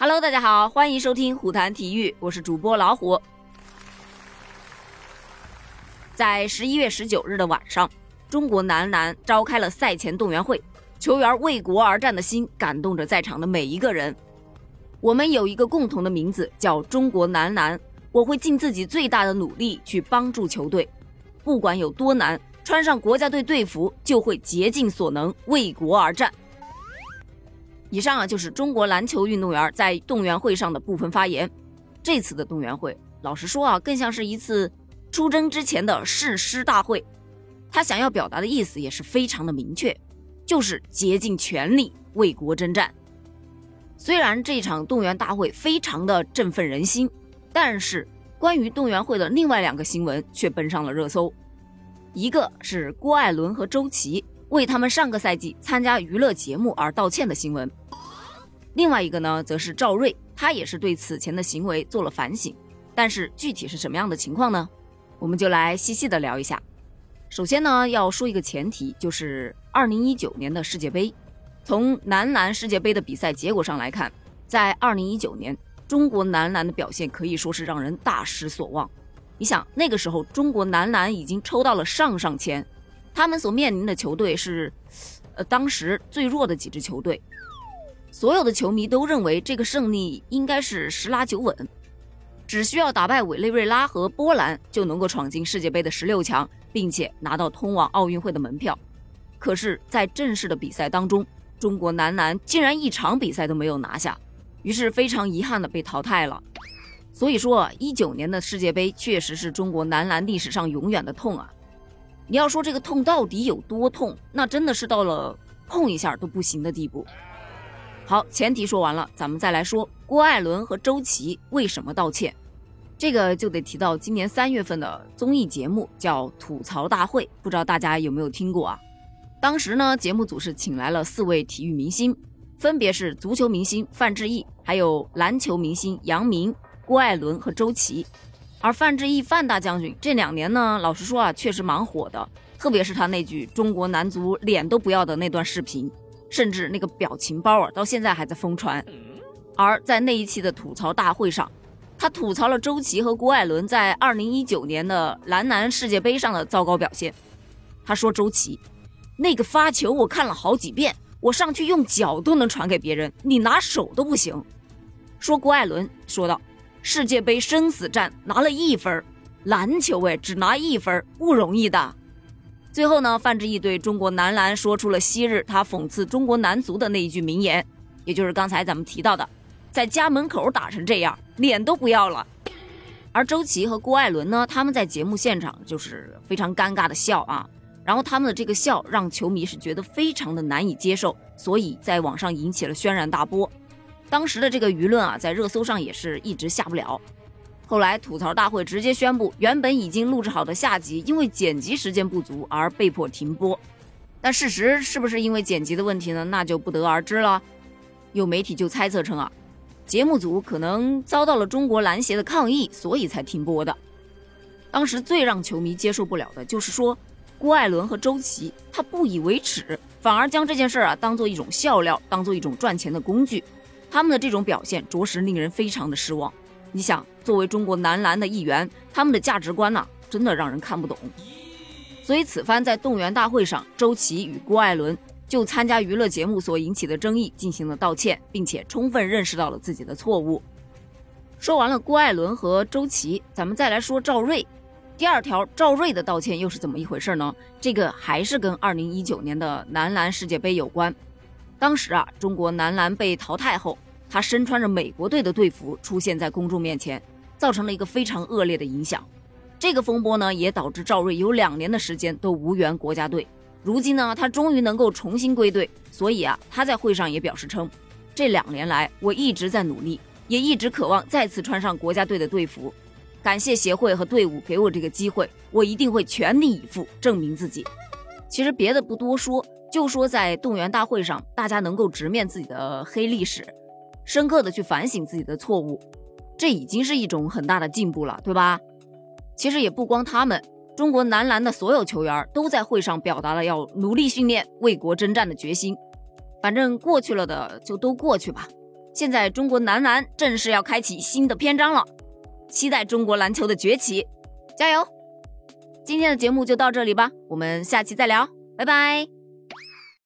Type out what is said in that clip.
Hello，大家好，欢迎收听虎谈体育，我是主播老虎。在十一月十九日的晚上，中国男篮召开了赛前动员会，球员为国而战的心感动着在场的每一个人。我们有一个共同的名字，叫中国男篮。我会尽自己最大的努力去帮助球队，不管有多难，穿上国家队队服就会竭尽所能为国而战。以上啊，就是中国篮球运动员在动员会上的部分发言。这次的动员会，老实说啊，更像是一次出征之前的誓师大会。他想要表达的意思也是非常的明确，就是竭尽全力为国征战。虽然这场动员大会非常的振奋人心，但是关于动员会的另外两个新闻却奔上了热搜。一个是郭艾伦和周琦为他们上个赛季参加娱乐节目而道歉的新闻。另外一个呢，则是赵睿，他也是对此前的行为做了反省，但是具体是什么样的情况呢？我们就来细细的聊一下。首先呢，要说一个前提，就是二零一九年的世界杯，从男篮世界杯的比赛结果上来看，在二零一九年，中国男篮的表现可以说是让人大失所望。你想，那个时候中国男篮已经抽到了上上签，他们所面临的球队是，呃，当时最弱的几支球队。所有的球迷都认为这个胜利应该是十拿九稳，只需要打败委内瑞拉和波兰就能够闯进世界杯的十六强，并且拿到通往奥运会的门票。可是，在正式的比赛当中，中国男篮竟然一场比赛都没有拿下，于是非常遗憾的被淘汰了。所以说，一九年的世界杯确实是中国男篮历史上永远的痛啊！你要说这个痛到底有多痛，那真的是到了碰一下都不行的地步。好，前提说完了，咱们再来说郭艾伦和周琦为什么道歉。这个就得提到今年三月份的综艺节目叫《吐槽大会》，不知道大家有没有听过啊？当时呢，节目组是请来了四位体育明星，分别是足球明星范志毅，还有篮球明星杨明、郭艾伦和周琦。而范志毅范大将军这两年呢，老实说啊，确实蛮火的，特别是他那句“中国男足脸都不要”的那段视频。甚至那个表情包啊，到现在还在疯传。而在那一期的吐槽大会上，他吐槽了周琦和郭艾伦在2019年的男篮世界杯上的糟糕表现。他说：“周琦那个发球我看了好几遍，我上去用脚都能传给别人，你拿手都不行。”说郭艾伦说道：“世界杯生死战拿了一分，篮球哎只拿一分不容易的。”最后呢，范志毅对中国男篮说出了昔日他讽刺中国男足的那一句名言，也就是刚才咱们提到的，在家门口打成这样，脸都不要了。而周琦和郭艾伦呢，他们在节目现场就是非常尴尬的笑啊，然后他们的这个笑让球迷是觉得非常的难以接受，所以在网上引起了轩然大波。当时的这个舆论啊，在热搜上也是一直下不了。后来吐槽大会直接宣布，原本已经录制好的下集因为剪辑时间不足而被迫停播。但事实是不是因为剪辑的问题呢？那就不得而知了。有媒体就猜测称啊，节目组可能遭到了中国篮协的抗议，所以才停播的。当时最让球迷接受不了的就是说，郭艾伦和周琦他不以为耻，反而将这件事啊当做一种笑料，当做一种赚钱的工具。他们的这种表现着实令人非常的失望。你想，作为中国男篮的一员，他们的价值观呢，真的让人看不懂。所以此番在动员大会上，周琦与郭艾伦就参加娱乐节目所引起的争议进行了道歉，并且充分认识到了自己的错误。说完了郭艾伦和周琦，咱们再来说赵睿。第二条，赵睿的道歉又是怎么一回事呢？这个还是跟2019年的男篮世界杯有关。当时啊，中国男篮被淘汰后。他身穿着美国队的队服出现在公众面前，造成了一个非常恶劣的影响。这个风波呢，也导致赵睿有两年的时间都无缘国家队。如今呢，他终于能够重新归队，所以啊，他在会上也表示称，这两年来我一直在努力，也一直渴望再次穿上国家队的队服。感谢协会和队伍给我这个机会，我一定会全力以赴证明自己。其实别的不多说，就说在动员大会上，大家能够直面自己的黑历史。深刻的去反省自己的错误，这已经是一种很大的进步了，对吧？其实也不光他们，中国男篮的所有球员都在会上表达了要努力训练、为国征战的决心。反正过去了的就都过去吧，现在中国男篮正式要开启新的篇章了，期待中国篮球的崛起，加油！今天的节目就到这里吧，我们下期再聊，拜拜。